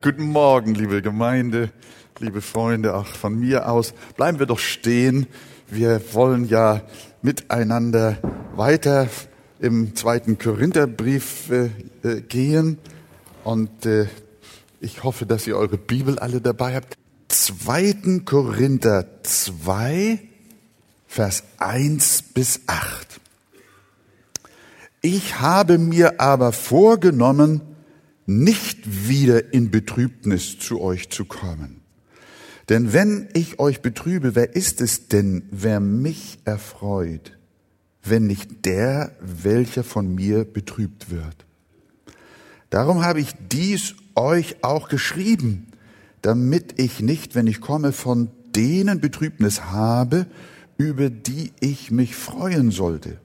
Guten Morgen, liebe Gemeinde, liebe Freunde, auch von mir aus. Bleiben wir doch stehen. Wir wollen ja miteinander weiter im zweiten Korintherbrief äh, äh, gehen. Und äh, ich hoffe, dass ihr eure Bibel alle dabei habt. Zweiten Korinther 2, Vers 1 bis 8. Ich habe mir aber vorgenommen, nicht wieder in Betrübnis zu euch zu kommen. Denn wenn ich euch betrübe, wer ist es denn, wer mich erfreut, wenn nicht der, welcher von mir betrübt wird? Darum habe ich dies euch auch geschrieben, damit ich nicht, wenn ich komme, von denen Betrübnis habe, über die ich mich freuen sollte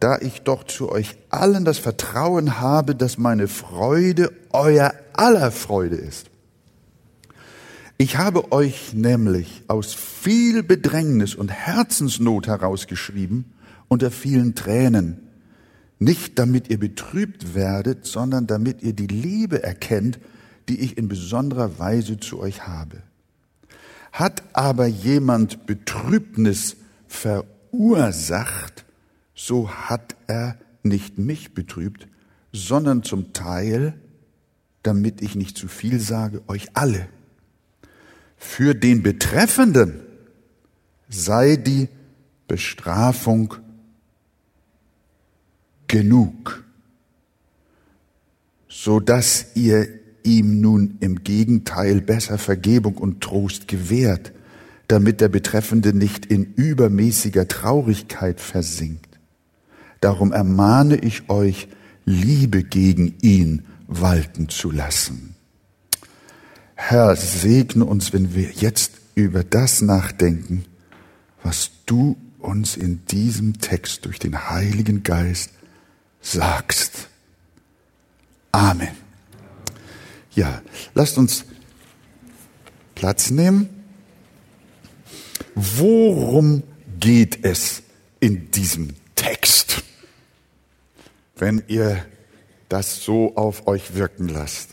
da ich doch zu euch allen das Vertrauen habe, dass meine Freude euer aller Freude ist. Ich habe euch nämlich aus viel Bedrängnis und Herzensnot herausgeschrieben unter vielen Tränen, nicht damit ihr betrübt werdet, sondern damit ihr die Liebe erkennt, die ich in besonderer Weise zu euch habe. Hat aber jemand Betrübnis verursacht, so hat er nicht mich betrübt, sondern zum Teil, damit ich nicht zu viel sage, euch alle. Für den Betreffenden sei die Bestrafung genug, so dass ihr ihm nun im Gegenteil besser Vergebung und Trost gewährt, damit der Betreffende nicht in übermäßiger Traurigkeit versinkt. Darum ermahne ich euch, Liebe gegen ihn walten zu lassen. Herr, segne uns, wenn wir jetzt über das nachdenken, was du uns in diesem Text durch den Heiligen Geist sagst. Amen. Ja, lasst uns Platz nehmen. Worum geht es in diesem Text? Wenn ihr das so auf euch wirken lasst.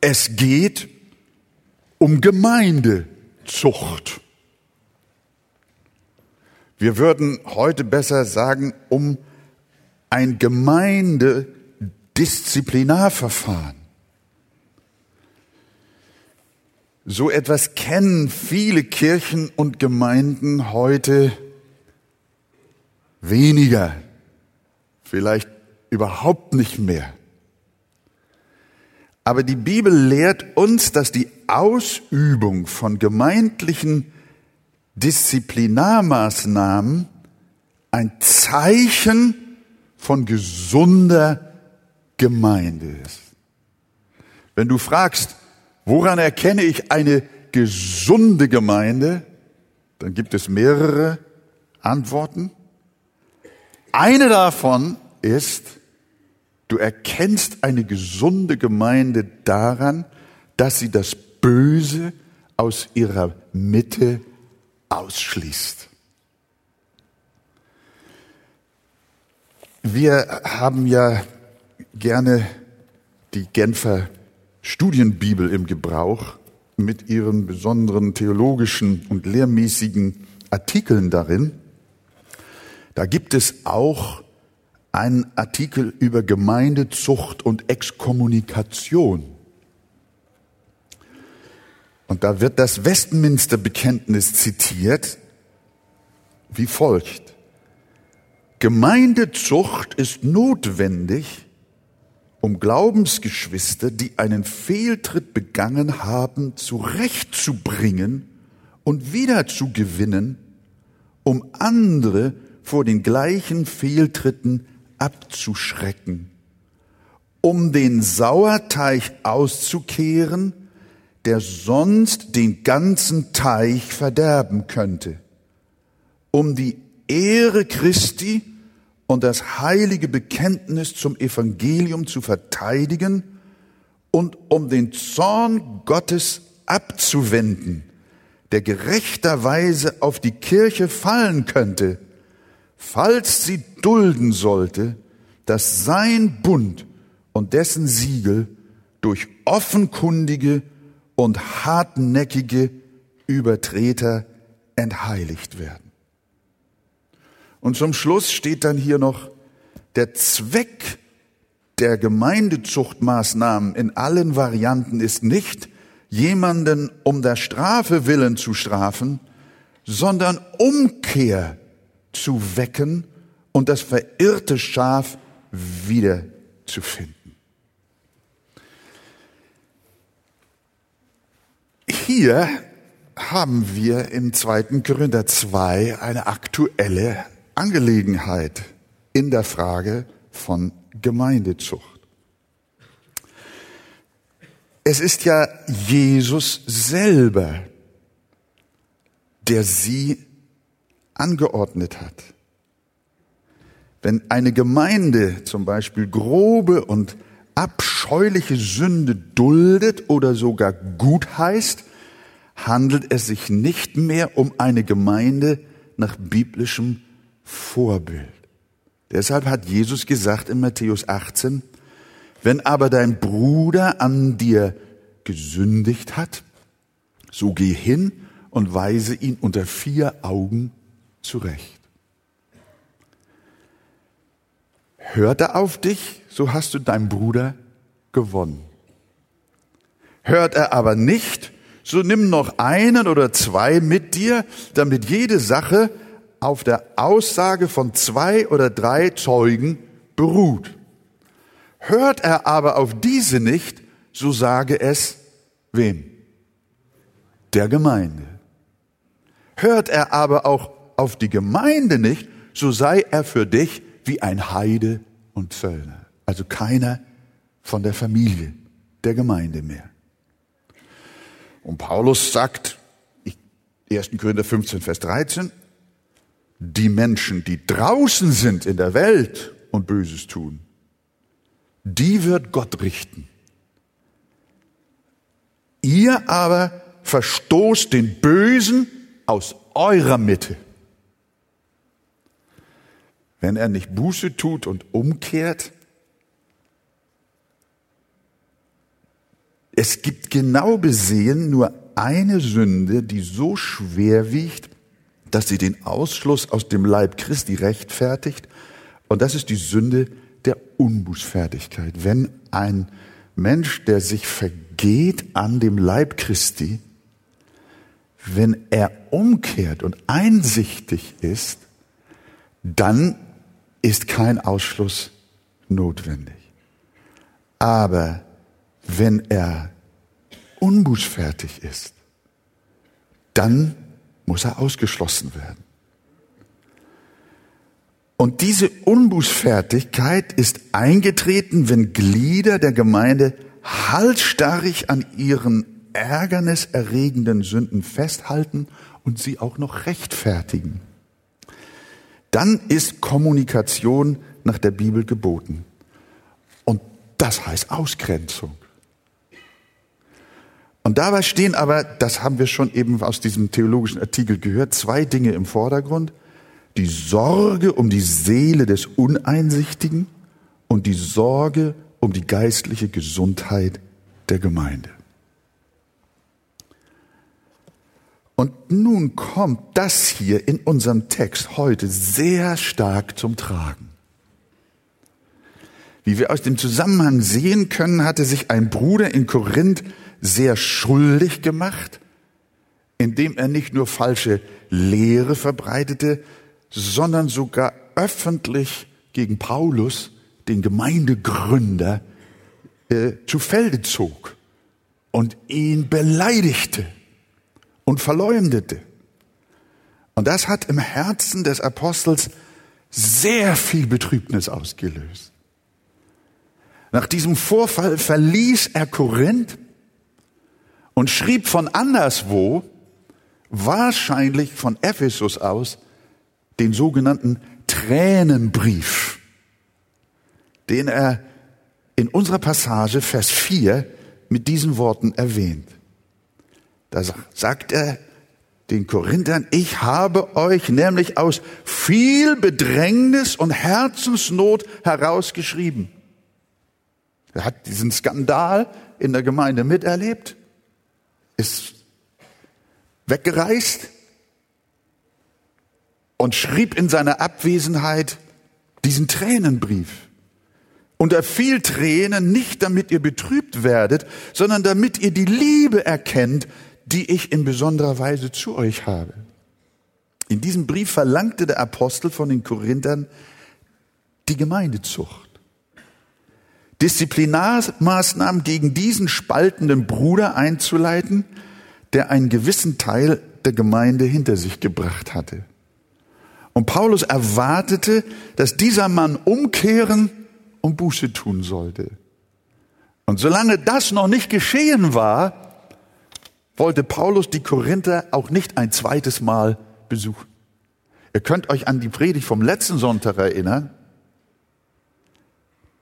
Es geht um Gemeindezucht. Wir würden heute besser sagen, um ein Gemeindedisziplinarverfahren. So etwas kennen viele Kirchen und Gemeinden heute weniger vielleicht überhaupt nicht mehr. Aber die Bibel lehrt uns, dass die Ausübung von gemeindlichen Disziplinarmaßnahmen ein Zeichen von gesunder Gemeinde ist. Wenn du fragst, woran erkenne ich eine gesunde Gemeinde, dann gibt es mehrere Antworten. Eine davon ist, du erkennst eine gesunde Gemeinde daran, dass sie das Böse aus ihrer Mitte ausschließt. Wir haben ja gerne die Genfer Studienbibel im Gebrauch mit ihren besonderen theologischen und lehrmäßigen Artikeln darin. Da gibt es auch einen Artikel über Gemeindezucht und Exkommunikation. Und da wird das Westminster-Bekenntnis zitiert wie folgt. Gemeindezucht ist notwendig, um Glaubensgeschwister, die einen Fehltritt begangen haben, zurechtzubringen und wiederzugewinnen, um andere vor den gleichen Fehltritten abzuschrecken, um den Sauerteig auszukehren, der sonst den ganzen Teich verderben könnte, um die Ehre Christi und das heilige Bekenntnis zum Evangelium zu verteidigen und um den Zorn Gottes abzuwenden, der gerechterweise auf die Kirche fallen könnte, falls sie dulden sollte, dass sein Bund und dessen Siegel durch offenkundige und hartnäckige Übertreter entheiligt werden. Und zum Schluss steht dann hier noch, der Zweck der Gemeindezuchtmaßnahmen in allen Varianten ist nicht, jemanden um der Strafe willen zu strafen, sondern Umkehr zu wecken und das verirrte Schaf wiederzufinden. Hier haben wir im zweiten Korinther 2 eine aktuelle Angelegenheit in der Frage von Gemeindezucht. Es ist ja Jesus selber, der sie angeordnet hat. Wenn eine Gemeinde zum Beispiel grobe und abscheuliche Sünde duldet oder sogar gut heißt, handelt es sich nicht mehr um eine Gemeinde nach biblischem Vorbild. Deshalb hat Jesus gesagt in Matthäus 18, wenn aber dein Bruder an dir gesündigt hat, so geh hin und weise ihn unter vier Augen zurecht. Hört er auf dich, so hast du deinen Bruder gewonnen. Hört er aber nicht, so nimm noch einen oder zwei mit dir, damit jede Sache auf der Aussage von zwei oder drei Zeugen beruht. Hört er aber auf diese nicht, so sage es wem? Der Gemeinde. Hört er aber auch auf die Gemeinde nicht, so sei er für dich wie ein Heide und Zöllner. Also keiner von der Familie der Gemeinde mehr. Und Paulus sagt, 1. Korinther 15, Vers 13, die Menschen, die draußen sind in der Welt und Böses tun, die wird Gott richten. Ihr aber verstoßt den Bösen aus eurer Mitte. Wenn er nicht Buße tut und umkehrt, es gibt genau besehen nur eine Sünde, die so schwer wiegt, dass sie den Ausschluss aus dem Leib Christi rechtfertigt. Und das ist die Sünde der Unbußfertigkeit. Wenn ein Mensch, der sich vergeht an dem Leib Christi, wenn er umkehrt und einsichtig ist, dann ist kein Ausschluss notwendig. Aber wenn er unbußfertig ist, dann muss er ausgeschlossen werden. Und diese Unbußfertigkeit ist eingetreten, wenn Glieder der Gemeinde halsstarrig an ihren ärgerniserregenden Sünden festhalten und sie auch noch rechtfertigen. Dann ist Kommunikation nach der Bibel geboten. Und das heißt Ausgrenzung. Und dabei stehen aber, das haben wir schon eben aus diesem theologischen Artikel gehört, zwei Dinge im Vordergrund. Die Sorge um die Seele des Uneinsichtigen und die Sorge um die geistliche Gesundheit der Gemeinde. Und nun kommt das hier in unserem Text heute sehr stark zum Tragen. Wie wir aus dem Zusammenhang sehen können, hatte sich ein Bruder in Korinth sehr schuldig gemacht, indem er nicht nur falsche Lehre verbreitete, sondern sogar öffentlich gegen Paulus, den Gemeindegründer, äh, zu Felde zog und ihn beleidigte und verleumdete. Und das hat im Herzen des Apostels sehr viel Betrübnis ausgelöst. Nach diesem Vorfall verließ er Korinth und schrieb von anderswo, wahrscheinlich von Ephesus aus, den sogenannten Tränenbrief, den er in unserer Passage Vers 4 mit diesen Worten erwähnt. Da sagt er den Korinthern, ich habe euch nämlich aus viel Bedrängnis und Herzensnot herausgeschrieben. Er hat diesen Skandal in der Gemeinde miterlebt, ist weggereist und schrieb in seiner Abwesenheit diesen Tränenbrief. Unter viel Tränen, nicht damit ihr betrübt werdet, sondern damit ihr die Liebe erkennt, die ich in besonderer Weise zu euch habe. In diesem Brief verlangte der Apostel von den Korinthern die Gemeindezucht. Disziplinarmaßnahmen gegen diesen spaltenden Bruder einzuleiten, der einen gewissen Teil der Gemeinde hinter sich gebracht hatte. Und Paulus erwartete, dass dieser Mann umkehren und Buße tun sollte. Und solange das noch nicht geschehen war, wollte Paulus die Korinther auch nicht ein zweites Mal besuchen. Ihr könnt euch an die Predigt vom letzten Sonntag erinnern.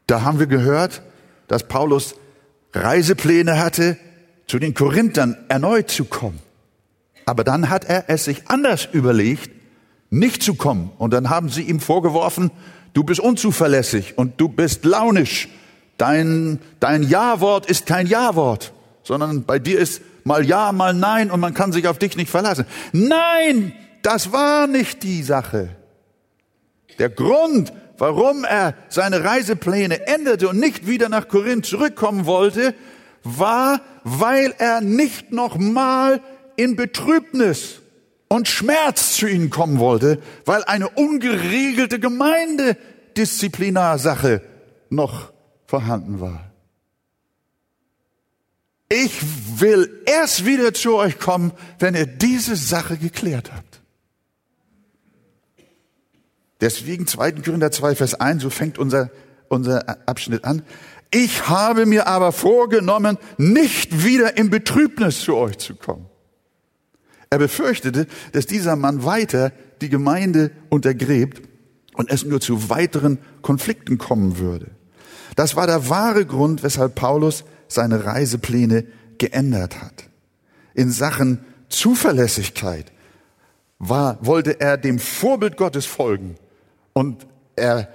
Da haben wir gehört, dass Paulus Reisepläne hatte, zu den Korinthern erneut zu kommen. Aber dann hat er es sich anders überlegt, nicht zu kommen. Und dann haben sie ihm vorgeworfen, du bist unzuverlässig und du bist launisch. Dein, dein Ja-Wort ist kein Ja-Wort, sondern bei dir ist mal Ja, mal Nein und man kann sich auf dich nicht verlassen. Nein, das war nicht die Sache. Der Grund, warum er seine Reisepläne änderte und nicht wieder nach Korinth zurückkommen wollte, war, weil er nicht nochmal in Betrübnis und Schmerz zu ihnen kommen wollte, weil eine ungeregelte Gemeindedisziplinarsache noch vorhanden war. Ich will erst wieder zu euch kommen, wenn ihr diese Sache geklärt habt. Deswegen 2. Korinther 2, Vers 1, so fängt unser, unser Abschnitt an. Ich habe mir aber vorgenommen, nicht wieder in Betrübnis zu euch zu kommen. Er befürchtete, dass dieser Mann weiter die Gemeinde untergräbt und es nur zu weiteren Konflikten kommen würde. Das war der wahre Grund, weshalb Paulus seine Reisepläne geändert hat. In Sachen Zuverlässigkeit war, wollte er dem Vorbild Gottes folgen und er,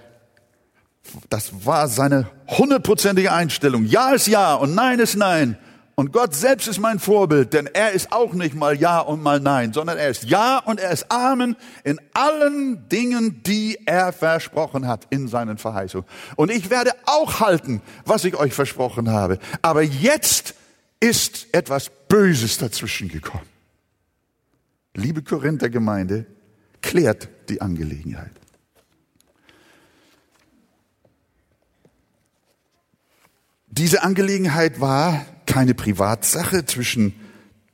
das war seine hundertprozentige Einstellung. Ja ist Ja und Nein ist Nein. Und Gott selbst ist mein Vorbild, denn er ist auch nicht mal Ja und mal Nein, sondern er ist Ja und er ist Amen in allen Dingen, die er versprochen hat in seinen Verheißungen. Und ich werde auch halten, was ich euch versprochen habe. Aber jetzt ist etwas Böses dazwischen gekommen. Liebe Korinther Gemeinde, klärt die Angelegenheit. Diese Angelegenheit war keine Privatsache zwischen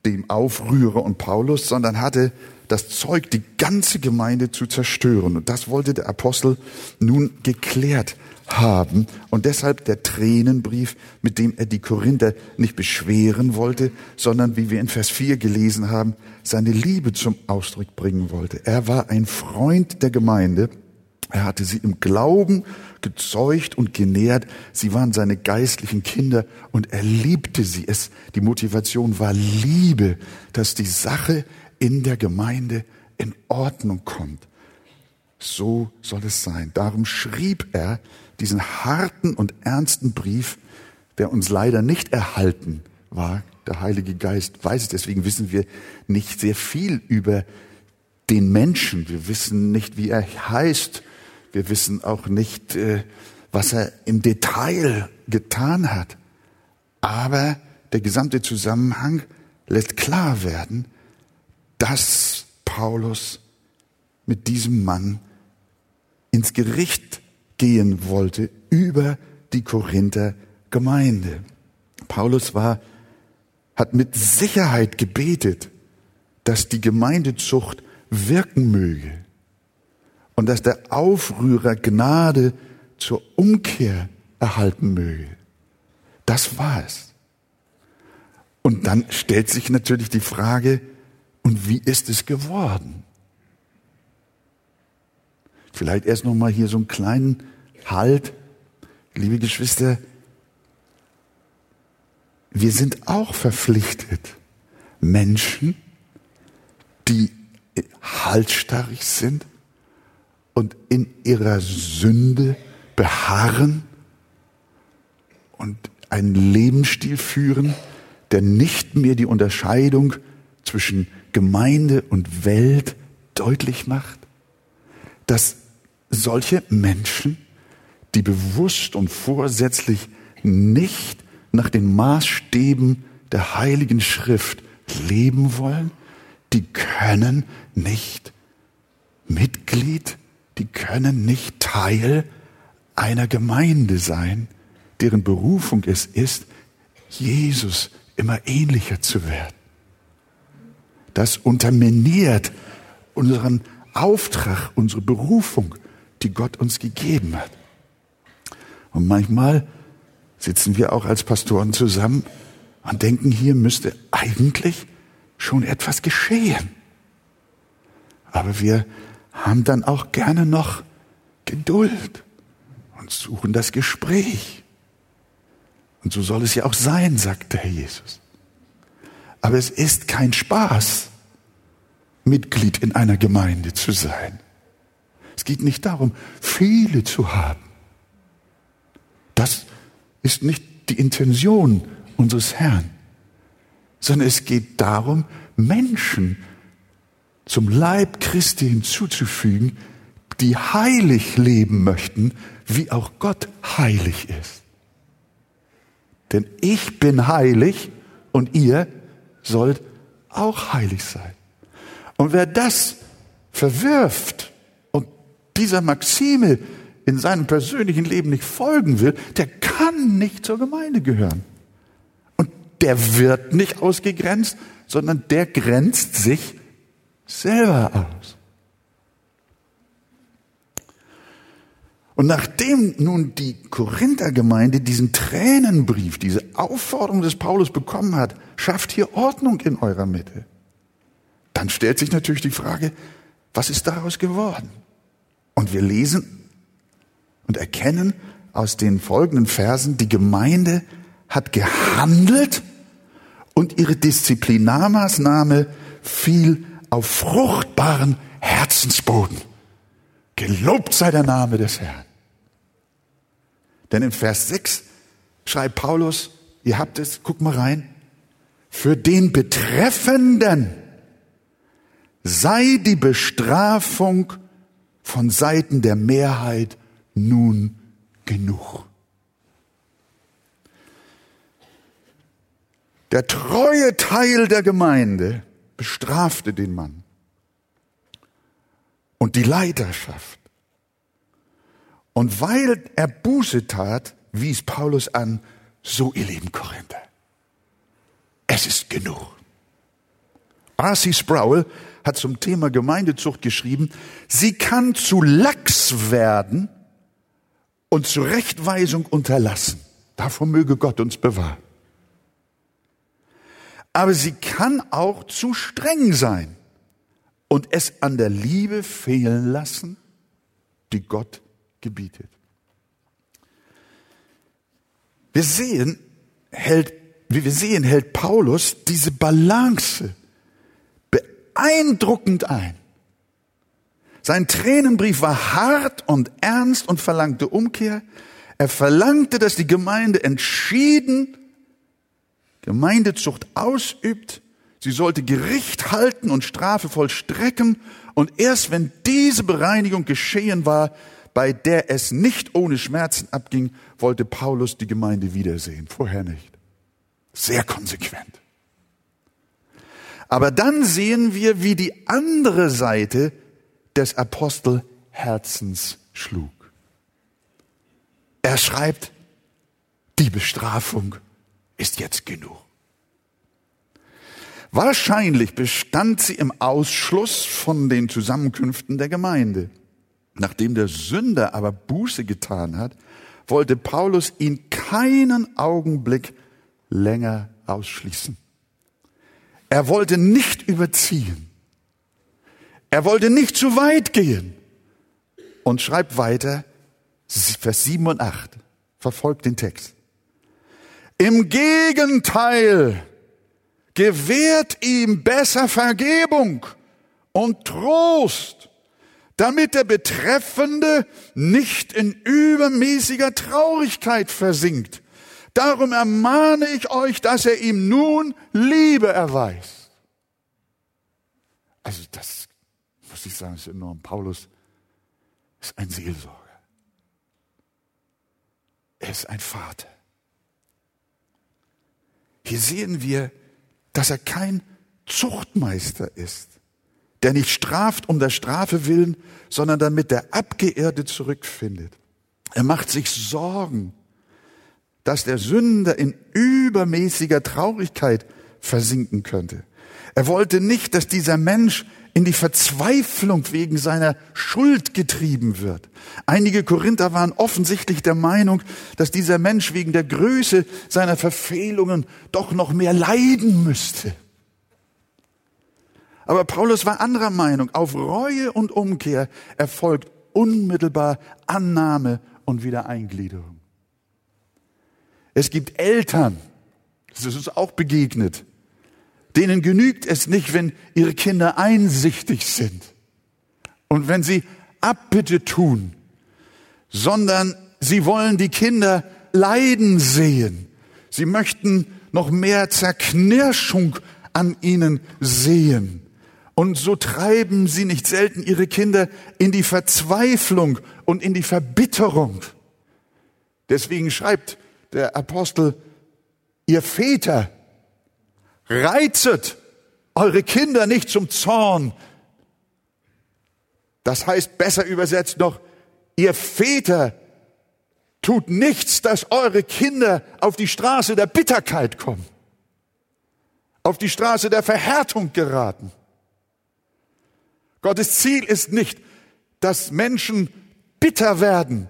dem Aufrührer und Paulus, sondern hatte das Zeug, die ganze Gemeinde zu zerstören. Und das wollte der Apostel nun geklärt haben. Und deshalb der Tränenbrief, mit dem er die Korinther nicht beschweren wollte, sondern, wie wir in Vers 4 gelesen haben, seine Liebe zum Ausdruck bringen wollte. Er war ein Freund der Gemeinde. Er hatte sie im Glauben gezeugt und genährt. Sie waren seine geistlichen Kinder und er liebte sie. Es, die Motivation war Liebe, dass die Sache in der Gemeinde in Ordnung kommt. So soll es sein. Darum schrieb er diesen harten und ernsten Brief, der uns leider nicht erhalten war. Der Heilige Geist weiß es, deswegen wissen wir nicht sehr viel über den Menschen. Wir wissen nicht, wie er heißt. Wir wissen auch nicht, äh, was er im Detail getan hat. Aber der gesamte Zusammenhang lässt klar werden, dass Paulus mit diesem Mann ins Gericht gehen wollte über die Korinther Gemeinde. Paulus war, hat mit Sicherheit gebetet, dass die Gemeindezucht wirken möge und dass der Aufrührer Gnade zur Umkehr erhalten möge. Das war es. Und dann stellt sich natürlich die Frage, und wie ist es geworden? Vielleicht erst noch mal hier so einen kleinen Halt. Liebe Geschwister, wir sind auch verpflichtet, Menschen, die haltstarrig sind, und in ihrer Sünde beharren und einen Lebensstil führen, der nicht mehr die Unterscheidung zwischen Gemeinde und Welt deutlich macht, dass solche Menschen, die bewusst und vorsätzlich nicht nach den Maßstäben der Heiligen Schrift leben wollen, die können nicht Mitglied, die können nicht Teil einer Gemeinde sein, deren Berufung es ist, Jesus immer ähnlicher zu werden. Das unterminiert unseren Auftrag, unsere Berufung, die Gott uns gegeben hat. Und manchmal sitzen wir auch als Pastoren zusammen und denken, hier müsste eigentlich schon etwas geschehen. Aber wir haben dann auch gerne noch Geduld und suchen das Gespräch. Und so soll es ja auch sein, sagt der Herr Jesus. Aber es ist kein Spaß, Mitglied in einer Gemeinde zu sein. Es geht nicht darum, viele zu haben. Das ist nicht die Intention unseres Herrn, sondern es geht darum, Menschen zum Leib Christi hinzuzufügen, die heilig leben möchten, wie auch Gott heilig ist. Denn ich bin heilig und ihr sollt auch heilig sein. Und wer das verwirft und dieser Maxime in seinem persönlichen Leben nicht folgen will, der kann nicht zur Gemeinde gehören. Und der wird nicht ausgegrenzt, sondern der grenzt sich selber aus. Und nachdem nun die Korinthergemeinde diesen Tränenbrief, diese Aufforderung des Paulus bekommen hat, schafft hier Ordnung in eurer Mitte, dann stellt sich natürlich die Frage, was ist daraus geworden? Und wir lesen und erkennen aus den folgenden Versen, die Gemeinde hat gehandelt und ihre Disziplinarmaßnahme fiel auf fruchtbaren Herzensboden. Gelobt sei der Name des Herrn. Denn in Vers 6 schreibt Paulus, ihr habt es, guck mal rein, für den Betreffenden sei die Bestrafung von Seiten der Mehrheit nun genug. Der treue Teil der Gemeinde bestrafte den Mann und die Leiterschaft. Und weil er Buße tat, wies Paulus an, so ihr lieben Korinther, es ist genug. R.C. Sproul hat zum Thema Gemeindezucht geschrieben, sie kann zu lax werden und Zurechtweisung unterlassen. Davor möge Gott uns bewahren aber sie kann auch zu streng sein und es an der Liebe fehlen lassen, die Gott gebietet. Wir sehen, hält, wie wir sehen, hält Paulus diese Balance beeindruckend ein. Sein Tränenbrief war hart und ernst und verlangte Umkehr. Er verlangte, dass die Gemeinde entschieden Gemeindezucht ausübt. Sie sollte Gericht halten und Strafe vollstrecken. Und erst wenn diese Bereinigung geschehen war, bei der es nicht ohne Schmerzen abging, wollte Paulus die Gemeinde wiedersehen. Vorher nicht. Sehr konsequent. Aber dann sehen wir, wie die andere Seite des Apostelherzens schlug. Er schreibt, die Bestrafung ist jetzt genug. Wahrscheinlich bestand sie im Ausschluss von den Zusammenkünften der Gemeinde. Nachdem der Sünder aber Buße getan hat, wollte Paulus ihn keinen Augenblick länger ausschließen. Er wollte nicht überziehen. Er wollte nicht zu weit gehen. Und schreibt weiter, Vers 7 und 8, verfolgt den Text. Im Gegenteil gewährt ihm besser Vergebung und Trost, damit der Betreffende nicht in übermäßiger Traurigkeit versinkt. Darum ermahne ich euch, dass er ihm nun Liebe erweist. Also das muss ich sagen, ist enorm. Paulus ist ein Seelsorger. Er ist ein Vater. Hier sehen wir, dass er kein Zuchtmeister ist, der nicht straft um der Strafe willen, sondern damit der Abgeirrte zurückfindet. Er macht sich Sorgen, dass der Sünder in übermäßiger Traurigkeit versinken könnte. Er wollte nicht, dass dieser Mensch in die Verzweiflung wegen seiner Schuld getrieben wird. Einige Korinther waren offensichtlich der Meinung, dass dieser Mensch wegen der Größe seiner Verfehlungen doch noch mehr leiden müsste. Aber Paulus war anderer Meinung. Auf Reue und Umkehr erfolgt unmittelbar Annahme und Wiedereingliederung. Es gibt Eltern, das ist uns auch begegnet, denen genügt es nicht, wenn ihre Kinder einsichtig sind und wenn sie Abbitte tun, sondern sie wollen die Kinder leiden sehen. Sie möchten noch mehr Zerknirschung an ihnen sehen. Und so treiben sie nicht selten ihre Kinder in die Verzweiflung und in die Verbitterung. Deswegen schreibt der Apostel, ihr Väter, reizet eure Kinder nicht zum Zorn. Das heißt besser übersetzt noch, ihr Väter, tut nichts, dass eure Kinder auf die Straße der Bitterkeit kommen, auf die Straße der Verhärtung geraten. Gottes Ziel ist nicht, dass Menschen bitter werden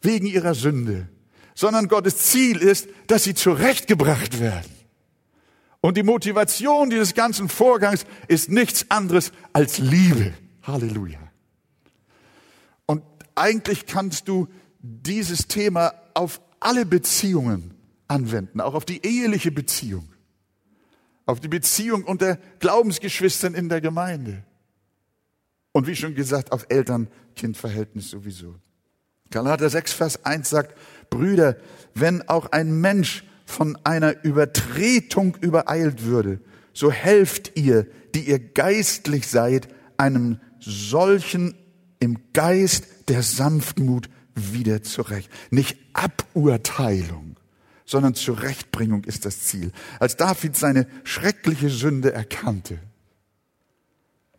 wegen ihrer Sünde, sondern Gottes Ziel ist, dass sie zurechtgebracht werden. Und die Motivation dieses ganzen Vorgangs ist nichts anderes als Liebe. Halleluja. Und eigentlich kannst du dieses Thema auf alle Beziehungen anwenden, auch auf die eheliche Beziehung, auf die Beziehung unter Glaubensgeschwistern in der Gemeinde. Und wie schon gesagt, auf Eltern-Kind-Verhältnis sowieso. Galater 6, Vers 1 sagt, Brüder, wenn auch ein Mensch von einer Übertretung übereilt würde, so helft ihr, die ihr geistlich seid, einem solchen im Geist der Sanftmut wieder zurecht. Nicht Aburteilung, sondern Zurechtbringung ist das Ziel. Als David seine schreckliche Sünde erkannte,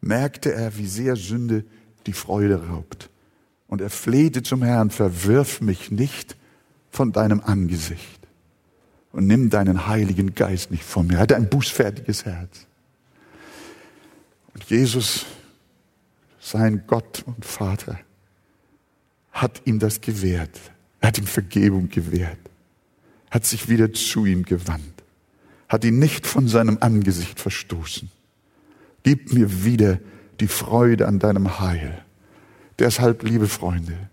merkte er, wie sehr Sünde die Freude raubt. Und er flehte zum Herrn, verwirf mich nicht von deinem Angesicht und nimm deinen Heiligen Geist nicht von mir. Er hatte ein bußfertiges Herz. Und Jesus, sein Gott und Vater, hat ihm das gewährt. Er hat ihm Vergebung gewährt, hat sich wieder zu ihm gewandt, hat ihn nicht von seinem Angesicht verstoßen Gib mir wieder die Freude an deinem Heil. Deshalb, liebe Freunde,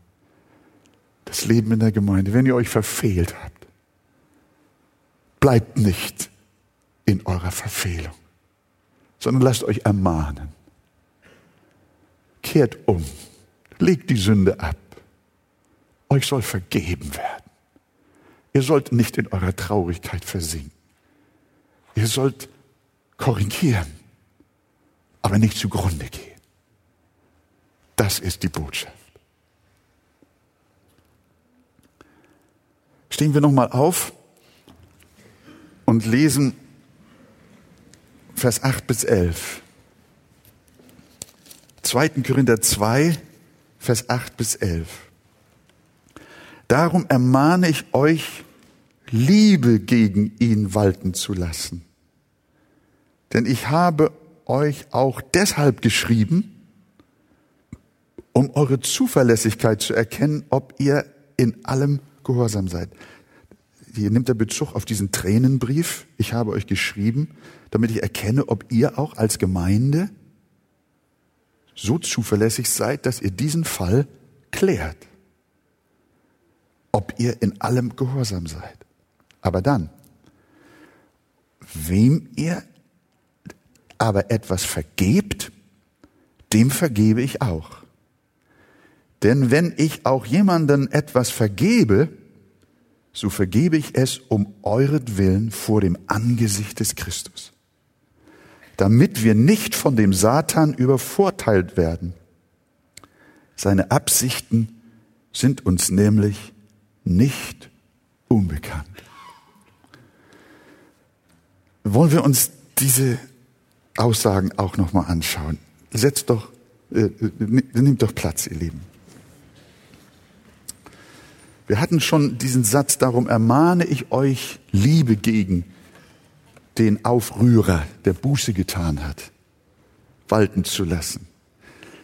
das Leben in der Gemeinde, wenn ihr euch verfehlt habt, bleibt nicht in eurer Verfehlung, sondern lasst euch ermahnen. Kehrt um, legt die Sünde ab. Euch soll vergeben werden. Ihr sollt nicht in eurer Traurigkeit versinken. Ihr sollt korrigieren aber nicht zugrunde gehen. Das ist die Botschaft. Stehen wir nochmal auf und lesen Vers 8 bis 11. 2. Korinther 2, Vers 8 bis 11. Darum ermahne ich euch, Liebe gegen ihn walten zu lassen. Denn ich habe euch auch deshalb geschrieben, um eure Zuverlässigkeit zu erkennen, ob ihr in allem gehorsam seid. Hier nimmt er Bezug auf diesen Tränenbrief. Ich habe euch geschrieben, damit ich erkenne, ob ihr auch als Gemeinde so zuverlässig seid, dass ihr diesen Fall klärt. Ob ihr in allem gehorsam seid. Aber dann, wem ihr aber etwas vergebt, dem vergebe ich auch. Denn wenn ich auch jemanden etwas vergebe, so vergebe ich es um euretwillen vor dem Angesicht des Christus, damit wir nicht von dem Satan übervorteilt werden. Seine Absichten sind uns nämlich nicht unbekannt. Wollen wir uns diese Aussagen auch noch mal anschauen? Setzt doch, äh, äh nimmt doch Platz, ihr Lieben. Wir hatten schon diesen Satz, darum ermahne ich euch Liebe gegen den Aufrührer, der Buße getan hat, walten zu lassen.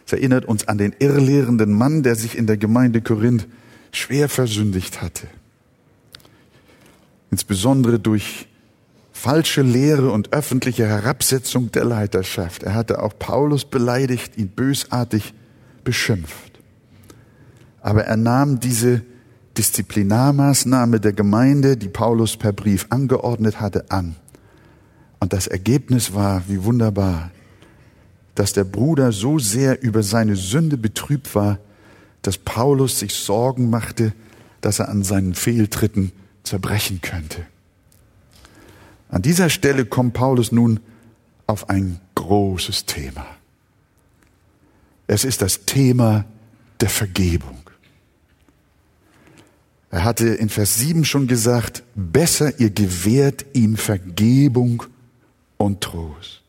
Es erinnert uns an den irrlehrenden Mann, der sich in der Gemeinde Korinth schwer versündigt hatte. Insbesondere durch falsche Lehre und öffentliche Herabsetzung der Leiterschaft. Er hatte auch Paulus beleidigt, ihn bösartig beschimpft. Aber er nahm diese Disziplinarmaßnahme der Gemeinde, die Paulus per Brief angeordnet hatte, an. Und das Ergebnis war, wie wunderbar, dass der Bruder so sehr über seine Sünde betrübt war, dass Paulus sich Sorgen machte, dass er an seinen Fehltritten zerbrechen könnte. An dieser Stelle kommt Paulus nun auf ein großes Thema. Es ist das Thema der Vergebung. Er hatte in Vers 7 schon gesagt, besser ihr gewährt ihm Vergebung und Trost.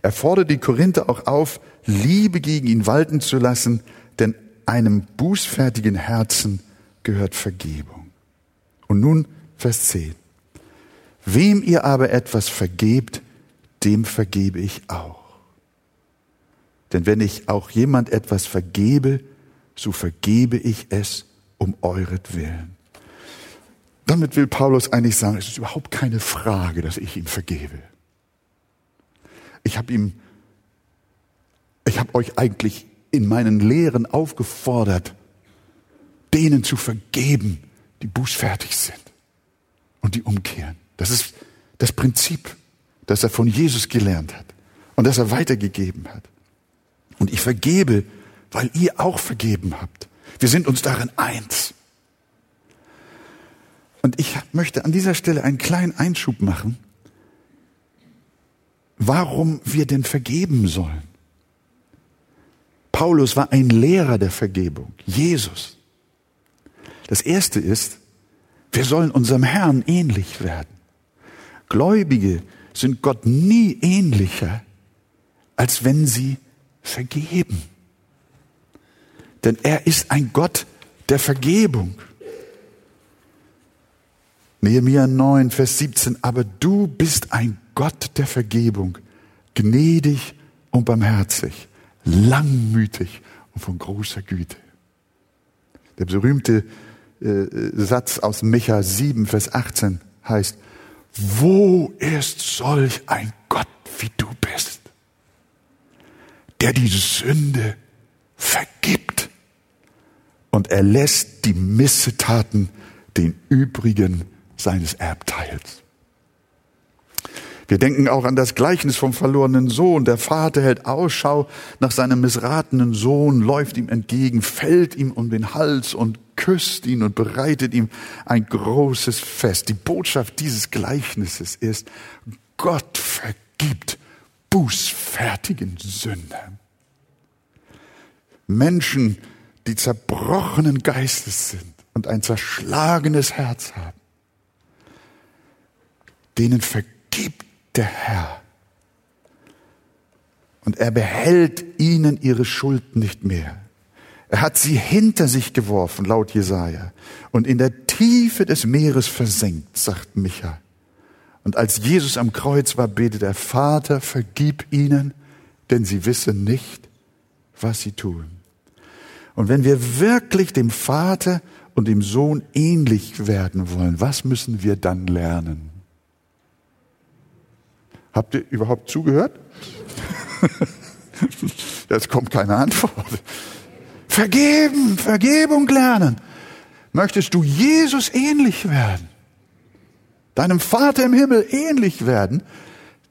Er fordert die Korinther auch auf, Liebe gegen ihn walten zu lassen, denn einem bußfertigen Herzen gehört Vergebung. Und nun Vers 10. Wem ihr aber etwas vergebt, dem vergebe ich auch. Denn wenn ich auch jemand etwas vergebe, so vergebe ich es um euretwillen. Damit will Paulus eigentlich sagen, es ist überhaupt keine Frage, dass ich ihm vergebe. Ich habe ihm, ich habe euch eigentlich in meinen Lehren aufgefordert, denen zu vergeben, die bußfertig sind und die umkehren. Das ist das Prinzip, das er von Jesus gelernt hat und das er weitergegeben hat. Und ich vergebe, weil ihr auch vergeben habt. Wir sind uns darin eins. Und ich möchte an dieser Stelle einen kleinen Einschub machen, warum wir denn vergeben sollen. Paulus war ein Lehrer der Vergebung, Jesus. Das erste ist, wir sollen unserem Herrn ähnlich werden. Gläubige sind Gott nie ähnlicher, als wenn sie vergeben. Denn er ist ein Gott der Vergebung. Nehemiah 9, Vers 17, aber du bist ein Gott der Vergebung, gnädig und barmherzig, langmütig und von großer Güte. Der berühmte äh, Satz aus Micha 7, Vers 18 heißt, wo ist solch ein Gott wie du bist, der die Sünde vergibt und er lässt die Missetaten den übrigen seines Erbteils. Wir denken auch an das Gleichnis vom verlorenen Sohn. Der Vater hält Ausschau nach seinem missratenen Sohn, läuft ihm entgegen, fällt ihm um den Hals und küsst ihn und bereitet ihm ein großes Fest. Die Botschaft dieses Gleichnisses ist, Gott vergibt bußfertigen Sündern. Menschen, die zerbrochenen Geistes sind und ein zerschlagenes Herz haben, denen vergibt der Herr. Und er behält ihnen ihre Schuld nicht mehr. Er hat sie hinter sich geworfen, laut Jesaja, und in der Tiefe des Meeres versenkt, sagt Micha. Und als Jesus am Kreuz war, betet der Vater, vergib ihnen, denn sie wissen nicht, was sie tun. Und wenn wir wirklich dem Vater und dem Sohn ähnlich werden wollen, was müssen wir dann lernen? Habt ihr überhaupt zugehört? Jetzt kommt keine Antwort. Vergeben, Vergebung lernen. Möchtest du Jesus ähnlich werden, deinem Vater im Himmel ähnlich werden,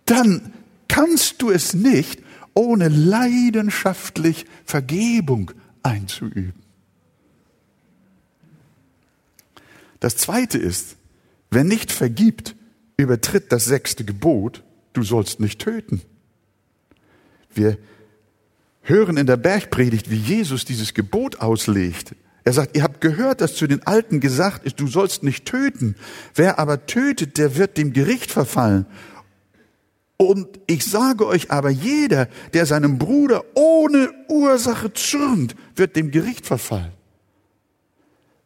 dann kannst du es nicht, ohne leidenschaftlich Vergebung einzuüben. Das zweite ist, wer nicht vergibt, übertritt das sechste Gebot, du sollst nicht töten. Wir hören in der Bergpredigt, wie Jesus dieses Gebot auslegt. Er sagt, ihr habt gehört, dass zu den Alten gesagt ist, du sollst nicht töten. Wer aber tötet, der wird dem Gericht verfallen. Und ich sage euch aber, jeder, der seinem Bruder ohne Ursache zürnt, wird dem Gericht verfallen.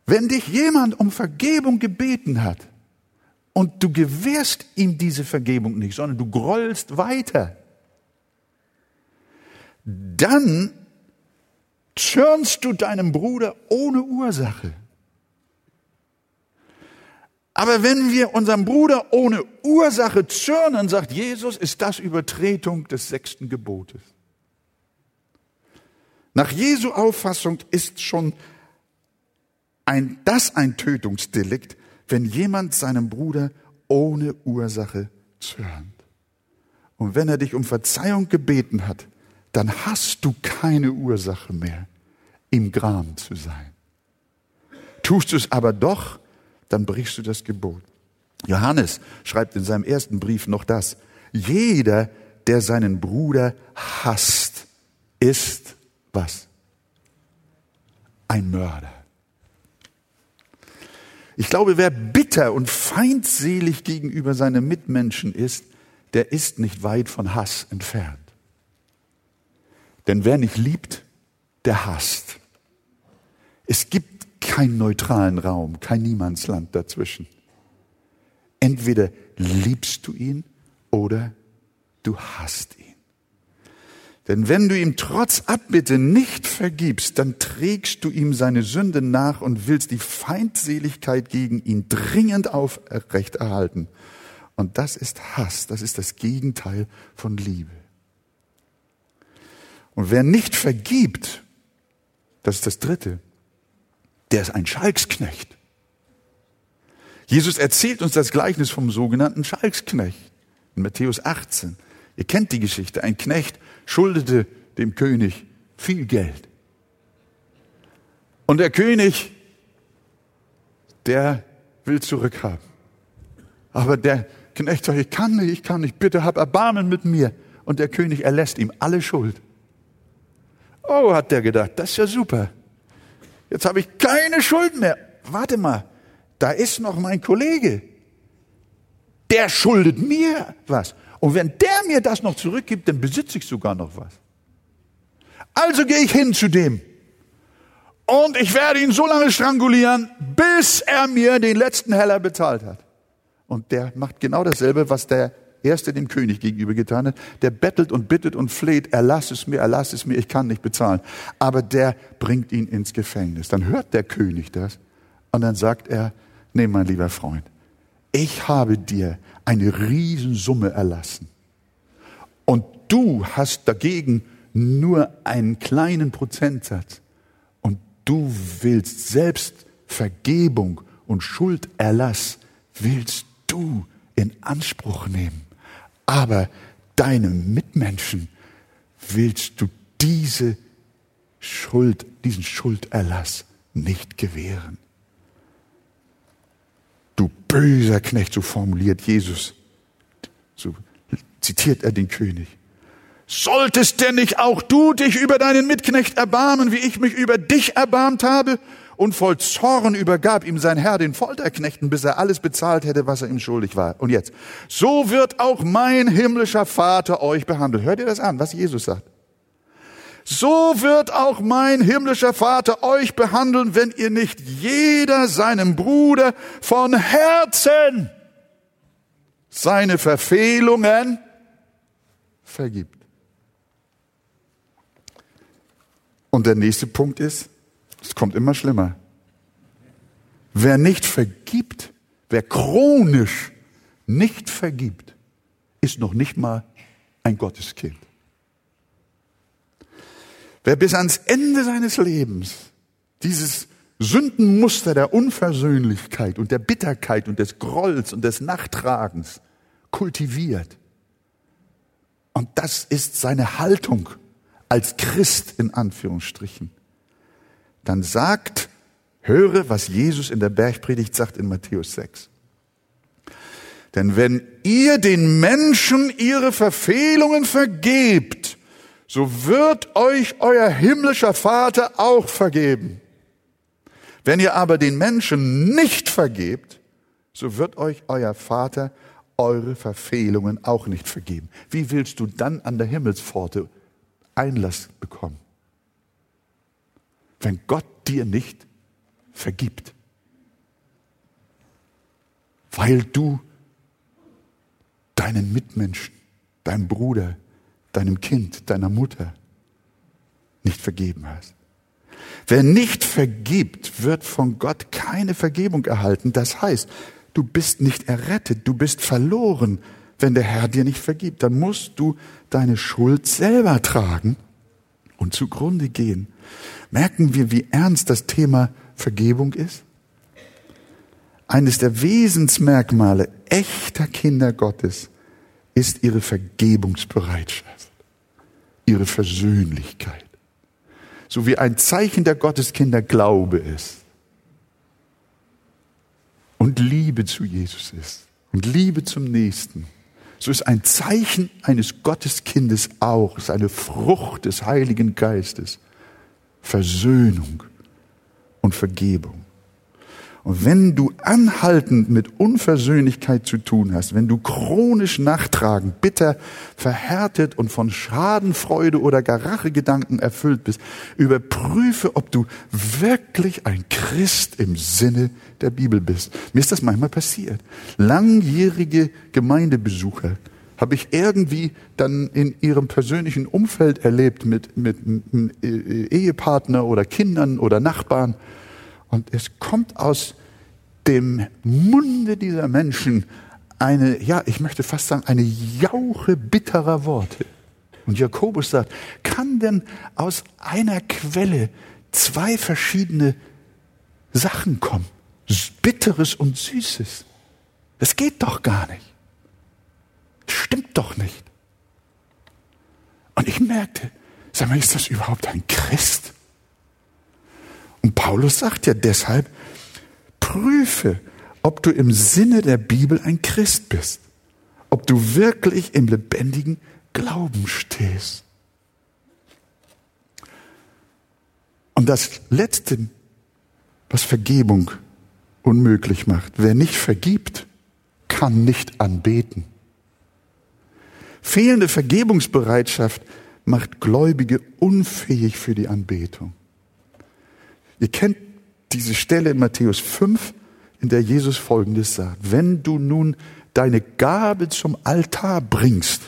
Wenn dich jemand um Vergebung gebeten hat und du gewährst ihm diese Vergebung nicht, sondern du grollst weiter, dann zürnst du deinem Bruder ohne Ursache. Aber wenn wir unserem Bruder ohne Ursache zürnen, sagt Jesus, ist das Übertretung des sechsten Gebotes. Nach Jesu Auffassung ist schon ein, das ein Tötungsdelikt, wenn jemand seinem Bruder ohne Ursache zürnt. Und wenn er dich um Verzeihung gebeten hat, dann hast du keine Ursache mehr, ihm gram zu sein. Tust du es aber doch, dann brichst du das Gebot. Johannes schreibt in seinem ersten Brief noch das. Jeder, der seinen Bruder hasst, ist was? Ein Mörder. Ich glaube, wer bitter und feindselig gegenüber seinen Mitmenschen ist, der ist nicht weit von Hass entfernt. Denn wer nicht liebt, der hasst. Es gibt keinen neutralen Raum, kein Niemandsland dazwischen. Entweder liebst du ihn oder du hasst ihn. Denn wenn du ihm trotz Abbitte nicht vergibst, dann trägst du ihm seine Sünde nach und willst die Feindseligkeit gegen ihn dringend aufrechterhalten. Und das ist Hass, das ist das Gegenteil von Liebe. Und wer nicht vergibt, das ist das Dritte, der ist ein Schalksknecht. Jesus erzählt uns das Gleichnis vom sogenannten Schalksknecht in Matthäus 18. Ihr kennt die Geschichte. Ein Knecht schuldete dem König viel Geld. Und der König, der will zurückhaben. Aber der Knecht sagt, ich kann nicht, ich kann nicht, bitte hab Erbarmen mit mir. Und der König erlässt ihm alle Schuld. Oh, hat der gedacht, das ist ja super. Jetzt habe ich keine Schuld mehr. Warte mal, da ist noch mein Kollege. Der schuldet mir was. Und wenn der mir das noch zurückgibt, dann besitze ich sogar noch was. Also gehe ich hin zu dem. Und ich werde ihn so lange strangulieren, bis er mir den letzten Heller bezahlt hat. Und der macht genau dasselbe, was der Erste dem König gegenüber getan hat. Der bettelt und bittet und fleht, erlass es mir, erlass es mir, ich kann nicht bezahlen. Aber der bringt ihn ins Gefängnis. Dann hört der König das und dann sagt er, nee, mein lieber Freund, ich habe dir eine Riesensumme erlassen. Und du hast dagegen nur einen kleinen Prozentsatz. Und du willst selbst Vergebung und Schulderlass, willst du in Anspruch nehmen. Aber deinem Mitmenschen willst du diese Schuld, diesen Schulderlass nicht gewähren. Du böser Knecht, so formuliert Jesus. So zitiert er den König. Solltest denn nicht auch du dich über deinen Mitknecht erbarmen, wie ich mich über dich erbarmt habe? Und voll Zorn übergab ihm sein Herr den Folterknechten, bis er alles bezahlt hätte, was er ihm schuldig war. Und jetzt, so wird auch mein himmlischer Vater euch behandeln. Hört ihr das an, was Jesus sagt? so wird auch mein himmlischer Vater euch behandeln, wenn ihr nicht jeder seinem Bruder von Herzen seine Verfehlungen vergibt. Und der nächste Punkt ist, es kommt immer schlimmer. Wer nicht vergibt, wer chronisch nicht vergibt, ist noch nicht mal ein Gotteskind. Wer bis ans Ende seines Lebens dieses Sündenmuster der Unversöhnlichkeit und der Bitterkeit und des Grolls und des Nachtragens kultiviert, und das ist seine Haltung als Christ in Anführungsstrichen, dann sagt Höre, was Jesus in der Bergpredigt sagt in Matthäus 6. Denn wenn ihr den Menschen ihre Verfehlungen vergebt, so wird euch euer himmlischer Vater auch vergeben. Wenn ihr aber den Menschen nicht vergebt, so wird euch euer Vater eure Verfehlungen auch nicht vergeben. Wie willst du dann an der Himmelspforte Einlass bekommen? Wenn Gott dir nicht vergibt. Weil du deinen Mitmenschen, deinem Bruder, deinem Kind, deiner Mutter nicht vergeben hast. Wer nicht vergibt, wird von Gott keine Vergebung erhalten. Das heißt, du bist nicht errettet, du bist verloren, wenn der Herr dir nicht vergibt. Dann musst du deine Schuld selber tragen und zugrunde gehen. Merken wir, wie ernst das Thema Vergebung ist? Eines der Wesensmerkmale echter Kinder Gottes ist ihre Vergebungsbereitschaft, ihre Versöhnlichkeit. So wie ein Zeichen der Gotteskinder Glaube ist und Liebe zu Jesus ist und Liebe zum Nächsten. So ist ein Zeichen eines Gotteskindes auch, ist eine Frucht des Heiligen Geistes. Versöhnung und Vergebung. Und wenn du anhaltend mit Unversöhnlichkeit zu tun hast, wenn du chronisch nachtragend, bitter, verhärtet und von Schadenfreude oder gar Rachegedanken erfüllt bist, überprüfe, ob du wirklich ein Christ im Sinne der Bibel bist. Mir ist das manchmal passiert. Langjährige Gemeindebesucher habe ich irgendwie dann in ihrem persönlichen Umfeld erlebt mit, mit, mit Ehepartner oder Kindern oder Nachbarn und es kommt aus dem Munde dieser Menschen eine, ja, ich möchte fast sagen, eine Jauche bitterer Worte. Und Jakobus sagt, kann denn aus einer Quelle zwei verschiedene Sachen kommen? Bitteres und Süßes. Das geht doch gar nicht. Das stimmt doch nicht. Und ich merkte, sag mal, ist das überhaupt ein Christ? Und Paulus sagt ja deshalb, prüfe, ob du im Sinne der Bibel ein Christ bist, ob du wirklich im lebendigen Glauben stehst. Und das Letzte, was Vergebung unmöglich macht, wer nicht vergibt, kann nicht anbeten. Fehlende Vergebungsbereitschaft macht Gläubige unfähig für die Anbetung. Ihr kennt diese Stelle in Matthäus 5, in der Jesus Folgendes sagt. Wenn du nun deine Gabe zum Altar bringst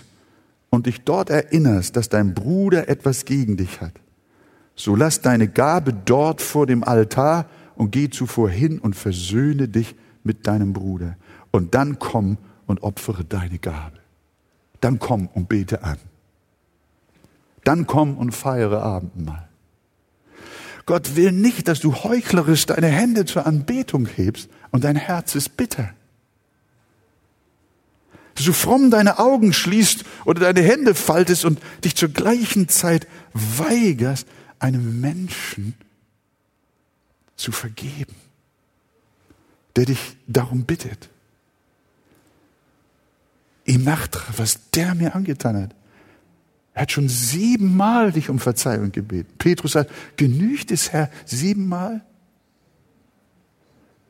und dich dort erinnerst, dass dein Bruder etwas gegen dich hat, so lass deine Gabe dort vor dem Altar und geh zuvor hin und versöhne dich mit deinem Bruder. Und dann komm und opfere deine Gabe. Dann komm und bete an. Dann komm und feiere Abendmahl. Gott will nicht, dass du heuchlerisch deine Hände zur Anbetung hebst und dein Herz ist bitter. Dass du fromm deine Augen schließt oder deine Hände faltest und dich zur gleichen Zeit weigerst, einem Menschen zu vergeben, der dich darum bittet. Ihm nachtrag, was der mir angetan hat. Er hat schon siebenmal dich um Verzeihung gebeten. Petrus sagt, genügt es, Herr, siebenmal?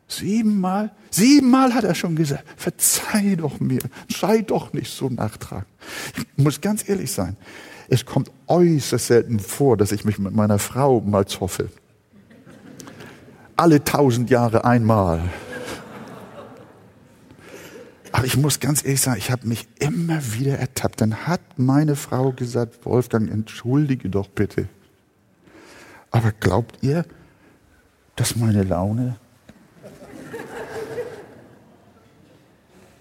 Siebenmal? Siebenmal hat er schon gesagt, verzeih doch mir, sei doch nicht so nachtragend. Ich muss ganz ehrlich sein, es kommt äußerst selten vor, dass ich mich mit meiner Frau mal zoffe. Alle tausend Jahre einmal. Aber ich muss ganz ehrlich sagen, ich habe mich immer wieder ertappt. Dann hat meine Frau gesagt, Wolfgang, entschuldige doch bitte. Aber glaubt ihr, dass meine Laune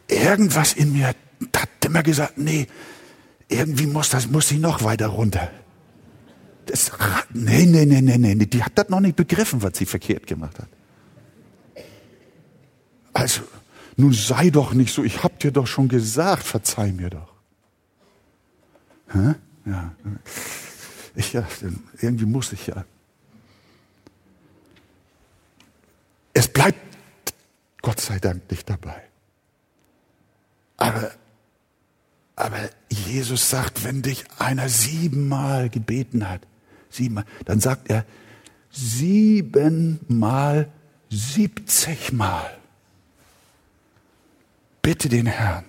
irgendwas in mir hat immer gesagt, nee, irgendwie muss das, muss sie noch weiter runter. Das, nee, nee, nee, nee, nee, die hat das noch nicht begriffen, was sie verkehrt gemacht hat. Also, nun sei doch nicht so, ich hab dir doch schon gesagt, verzeih mir doch. Hä? Ja. Ich, ja, irgendwie muss ich ja. bleibt Gott sei Dank nicht dabei. Aber, aber Jesus sagt, wenn dich einer siebenmal gebeten hat, siebenmal, dann sagt er siebenmal, siebzigmal. Bitte den Herrn,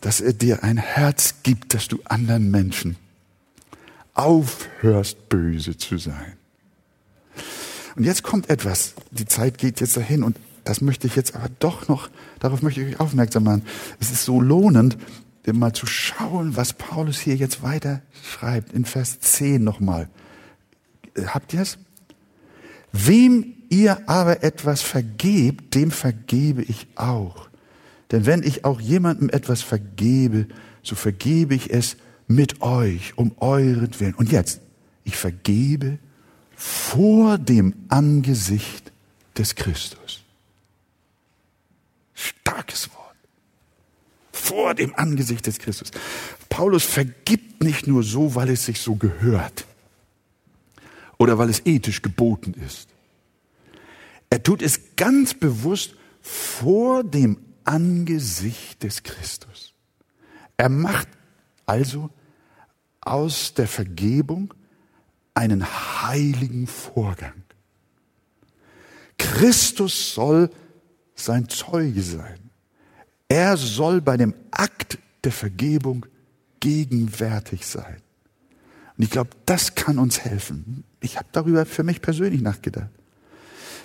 dass er dir ein Herz gibt, dass du anderen Menschen aufhörst, böse zu sein. Und jetzt kommt etwas, die Zeit geht jetzt dahin und das möchte ich jetzt aber doch noch, darauf möchte ich euch aufmerksam machen. Es ist so lohnend, mal zu schauen, was Paulus hier jetzt weiter schreibt, in Vers 10 nochmal. Habt ihr es? Wem ihr aber etwas vergebt, dem vergebe ich auch. Denn wenn ich auch jemandem etwas vergebe, so vergebe ich es mit euch, um euren Willen. Und jetzt, ich vergebe vor dem Angesicht des Christus. Starkes Wort. Vor dem Angesicht des Christus. Paulus vergibt nicht nur so, weil es sich so gehört oder weil es ethisch geboten ist. Er tut es ganz bewusst vor dem Angesicht des Christus. Er macht also aus der Vergebung einen heiligen Vorgang. Christus soll sein Zeuge sein. Er soll bei dem Akt der Vergebung gegenwärtig sein. Und ich glaube, das kann uns helfen. Ich habe darüber für mich persönlich nachgedacht.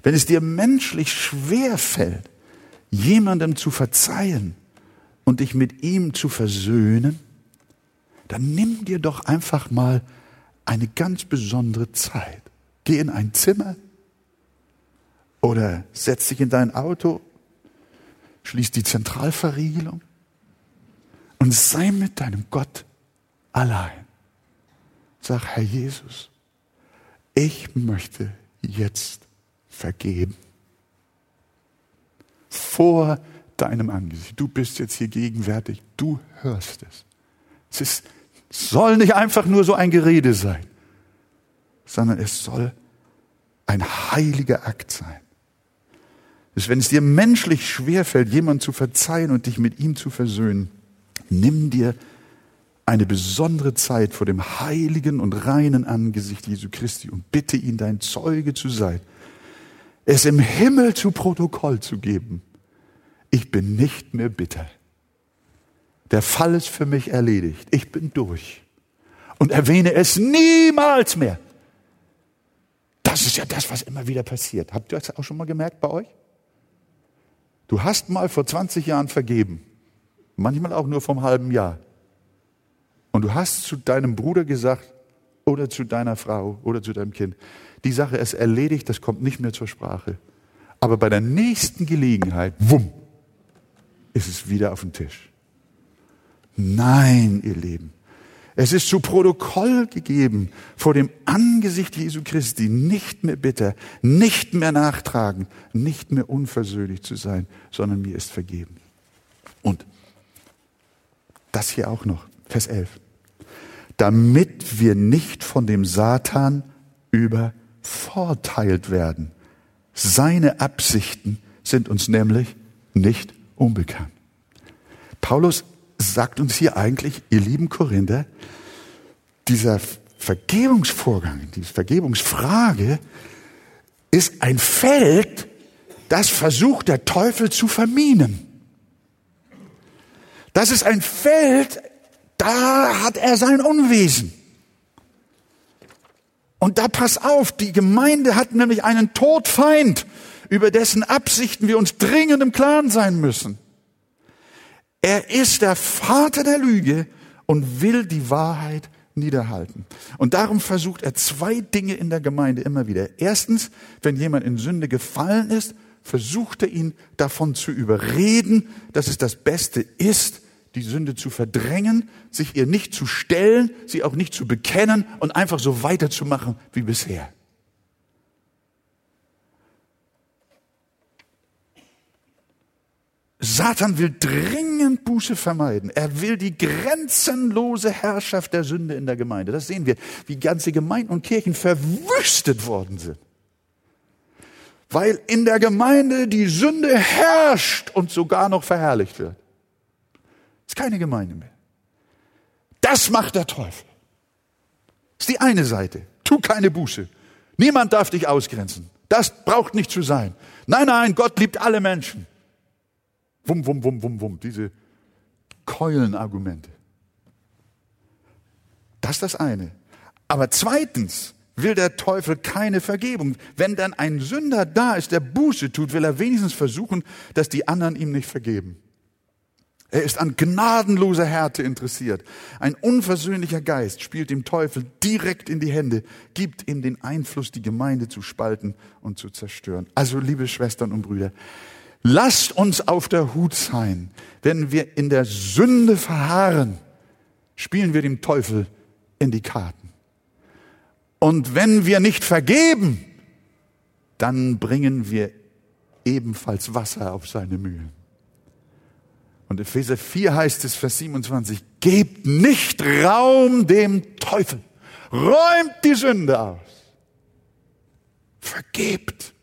Wenn es dir menschlich schwer fällt, jemandem zu verzeihen und dich mit ihm zu versöhnen, dann nimm dir doch einfach mal eine ganz besondere Zeit. Geh in ein Zimmer oder setz dich in dein Auto, schließ die Zentralverriegelung und sei mit deinem Gott allein. Sag, Herr Jesus, ich möchte jetzt vergeben. Vor deinem Angesicht. Du bist jetzt hier gegenwärtig. Du hörst es. Es ist, soll nicht einfach nur so ein Gerede sein, sondern es soll ein heiliger Akt sein ist, wenn es dir menschlich schwerfällt, jemand zu verzeihen und dich mit ihm zu versöhnen, nimm dir eine besondere Zeit vor dem heiligen und reinen Angesicht Jesu Christi und bitte ihn, dein Zeuge zu sein, es im Himmel zu Protokoll zu geben. Ich bin nicht mehr bitter. Der Fall ist für mich erledigt. Ich bin durch. Und erwähne es niemals mehr. Das ist ja das, was immer wieder passiert. Habt ihr das auch schon mal gemerkt bei euch? Du hast mal vor 20 Jahren vergeben, manchmal auch nur vom halben Jahr. Und du hast zu deinem Bruder gesagt oder zu deiner Frau oder zu deinem Kind, die Sache ist erledigt, das kommt nicht mehr zur Sprache. Aber bei der nächsten Gelegenheit, wumm, ist es wieder auf dem Tisch. Nein, ihr Lieben, es ist zu Protokoll gegeben vor dem Angesicht Jesu Christi, nicht mehr bitter, nicht mehr nachtragen, nicht mehr unversöhnlich zu sein, sondern mir ist vergeben. Und das hier auch noch, Vers 11. Damit wir nicht von dem Satan übervorteilt werden. Seine Absichten sind uns nämlich nicht unbekannt. Paulus sagt uns hier eigentlich, ihr lieben Korinther, dieser Vergebungsvorgang, diese Vergebungsfrage ist ein Feld, das versucht der Teufel zu verminen. Das ist ein Feld, da hat er sein Unwesen. Und da pass auf, die Gemeinde hat nämlich einen Todfeind, über dessen Absichten wir uns dringend im Klaren sein müssen. Er ist der Vater der Lüge und will die Wahrheit niederhalten. Und darum versucht er zwei Dinge in der Gemeinde immer wieder. Erstens, wenn jemand in Sünde gefallen ist, versucht er ihn davon zu überreden, dass es das Beste ist, die Sünde zu verdrängen, sich ihr nicht zu stellen, sie auch nicht zu bekennen und einfach so weiterzumachen wie bisher. Satan will dringend Buße vermeiden. Er will die grenzenlose Herrschaft der Sünde in der Gemeinde. Das sehen wir, wie ganze Gemeinden und Kirchen verwüstet worden sind. weil in der Gemeinde die Sünde herrscht und sogar noch verherrlicht wird. Ist keine Gemeinde mehr. Das macht der Teufel. Ist die eine Seite. Tu keine Buße. Niemand darf dich ausgrenzen. Das braucht nicht zu sein. Nein, nein, Gott liebt alle Menschen. Wum, wum, wum, wum, wum. Diese Keulenargumente. Das ist das eine. Aber zweitens will der Teufel keine Vergebung. Wenn dann ein Sünder da ist, der Buße tut, will er wenigstens versuchen, dass die anderen ihm nicht vergeben. Er ist an gnadenloser Härte interessiert. Ein unversöhnlicher Geist spielt dem Teufel direkt in die Hände, gibt ihm den Einfluss, die Gemeinde zu spalten und zu zerstören. Also, liebe Schwestern und Brüder, lasst uns auf der Hut sein. Wenn wir in der Sünde verharren, spielen wir dem Teufel in die Karten. Und wenn wir nicht vergeben, dann bringen wir ebenfalls Wasser auf seine Mühlen. Und Epheser 4 heißt es, Vers 27, gebt nicht Raum dem Teufel. Räumt die Sünde aus. Vergebt.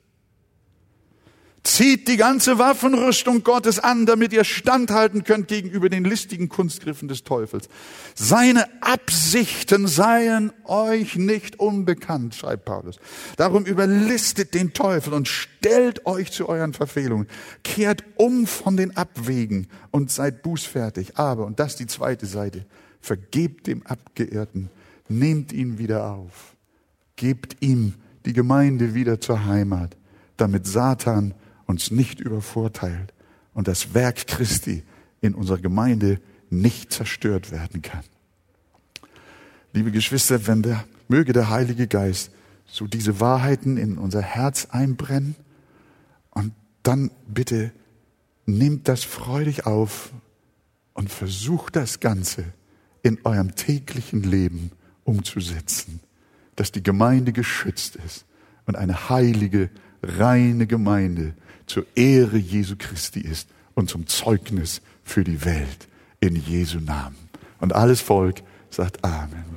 Zieht die ganze Waffenrüstung Gottes an, damit ihr standhalten könnt gegenüber den listigen Kunstgriffen des Teufels. Seine Absichten seien euch nicht unbekannt, schreibt Paulus. Darum überlistet den Teufel und stellt euch zu euren Verfehlungen. Kehrt um von den Abwegen und seid bußfertig. Aber, und das ist die zweite Seite, vergebt dem Abgeirrten, nehmt ihn wieder auf. Gebt ihm die Gemeinde wieder zur Heimat, damit Satan uns nicht übervorteilt und das Werk Christi in unserer Gemeinde nicht zerstört werden kann. Liebe Geschwister, wenn der, möge der Heilige Geist so diese Wahrheiten in unser Herz einbrennen und dann bitte nehmt das freudig auf und versucht das Ganze in eurem täglichen Leben umzusetzen, dass die Gemeinde geschützt ist und eine heilige, reine Gemeinde zur Ehre Jesu Christi ist und zum Zeugnis für die Welt in Jesu Namen. Und alles Volk sagt Amen.